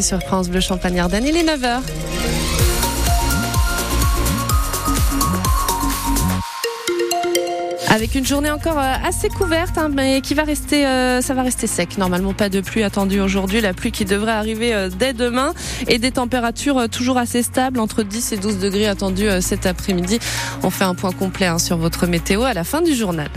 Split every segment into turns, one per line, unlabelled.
sur France Bleu Champagne-Ardenne. Il est 9h. Avec une journée encore euh, assez couverte, hein, mais qui va rester, euh, ça va rester sec. Normalement, pas de pluie attendue aujourd'hui. La pluie qui devrait arriver euh, dès demain et des températures toujours assez stables, entre 10 et 12 degrés attendus cet après-midi. On fait un point complet hein, sur votre météo à la fin du journal.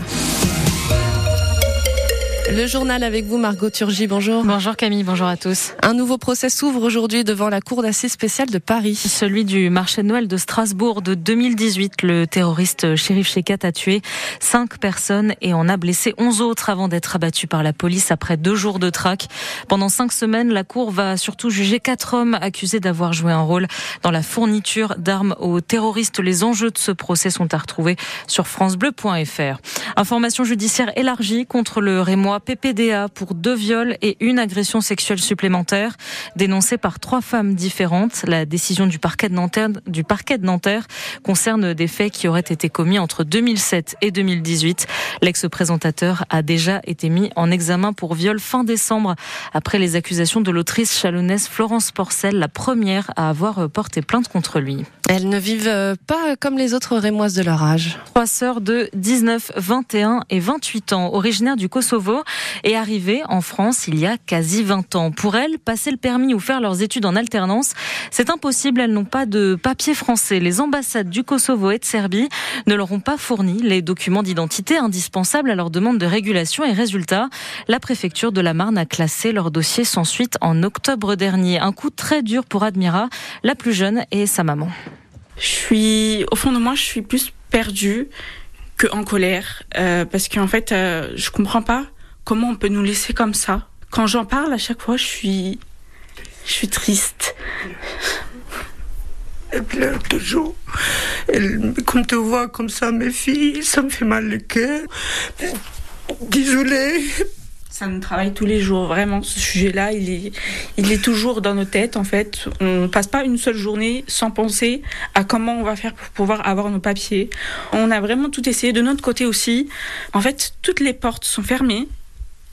Le journal avec vous, Margot Turgy. Bonjour.
Bonjour Camille, bonjour à tous.
Un nouveau procès s'ouvre aujourd'hui devant la Cour d'assises spéciale de Paris.
Celui du marché de Noël de Strasbourg de 2018. Le terroriste Shérif Shekat a tué cinq personnes et en a blessé onze autres avant d'être abattu par la police après deux jours de traque. Pendant cinq semaines, la Cour va surtout juger quatre hommes accusés d'avoir joué un rôle dans la fourniture d'armes aux terroristes. Les enjeux de ce procès sont à retrouver sur francebleu.fr. Information judiciaire élargie contre le Rémois PPDA pour deux viols et une agression sexuelle supplémentaire dénoncée par trois femmes différentes. La décision du parquet de Nanterre, du parquet de Nanterre concerne des faits qui auraient été commis entre 2007 et 2018. L'ex-présentateur a déjà été mis en examen pour viol fin décembre après les accusations de l'autrice chalonnaise Florence Porcel, la première à avoir porté plainte contre lui.
Elles ne vivent euh, pas comme les autres rémoises de leur âge.
Trois sœurs de 19, 21 et 28 ans, originaires du Kosovo, et arrivées en France il y a quasi 20 ans. Pour elles, passer le permis ou faire leurs études en alternance, c'est impossible. Elles n'ont pas de papier français. Les ambassades du Kosovo et de Serbie ne leur ont pas fourni les documents d'identité indispensables à leur demande de régulation et résultat, la préfecture de la Marne a classé leur dossier sans suite en octobre dernier. Un coup très dur pour Admira, la plus jeune et sa maman.
Je suis, au fond de moi, je suis plus perdue que en colère, euh, parce qu'en fait, euh, je comprends pas comment on peut nous laisser comme ça? Quand j'en parle, à chaque fois, je suis, je suis triste.
Elle pleure toujours. Elle, quand te voit comme ça, mes filles, ça me fait mal le cœur. Désolée
ça nous travaille tous les jours, vraiment. Ce sujet-là, il est, il est toujours dans nos têtes, en fait. On passe pas une seule journée sans penser à comment on va faire pour pouvoir avoir nos papiers. On a vraiment tout essayé de notre côté aussi. En fait, toutes les portes sont fermées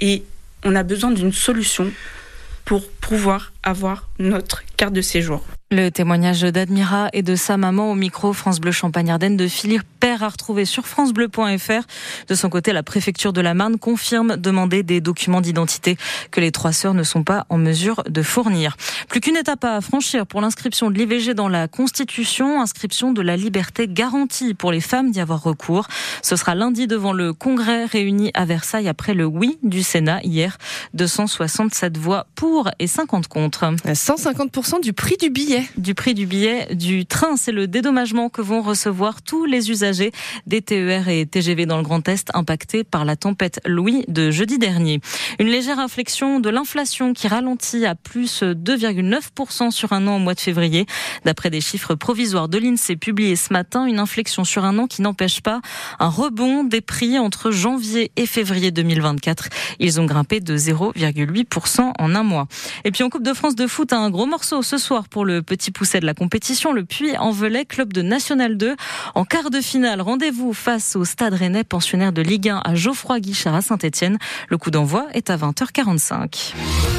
et on a besoin d'une solution pour pouvoir avoir notre carte de séjour.
Le témoignage d'Admira et de sa maman au micro France Bleu Champagne-Ardenne de Philippe Père à retrouver sur francebleu.fr. De son côté, la préfecture de la Marne confirme demander des documents d'identité que les trois sœurs ne sont pas en mesure de fournir. Plus qu'une étape à franchir pour l'inscription de l'IVG dans la Constitution, inscription de la liberté garantie pour les femmes d'y avoir recours. Ce sera lundi devant le Congrès réuni à Versailles après le oui du Sénat hier. 267 voix pour et 50 contre.
150% du prix du
du prix du billet du train. C'est le dédommagement que vont recevoir tous les usagers des TER et TGV dans le Grand Est impactés par la tempête Louis de jeudi dernier. Une légère inflexion de l'inflation qui ralentit à plus 2,9% sur un an au mois de février. D'après des chiffres provisoires de l'INSEE publiés ce matin, une inflexion sur un an qui n'empêche pas un rebond des prix entre janvier et février 2024. Ils ont grimpé de 0,8% en un mois. Et puis en Coupe de France de foot, un gros morceau ce soir pour le petit pousset de la compétition, le Puy-en-Velay, club de National 2. En quart de finale, rendez-vous face au Stade Rennais, pensionnaire de Ligue 1 à Geoffroy Guichard à Saint-Etienne. Le coup d'envoi est à 20h45.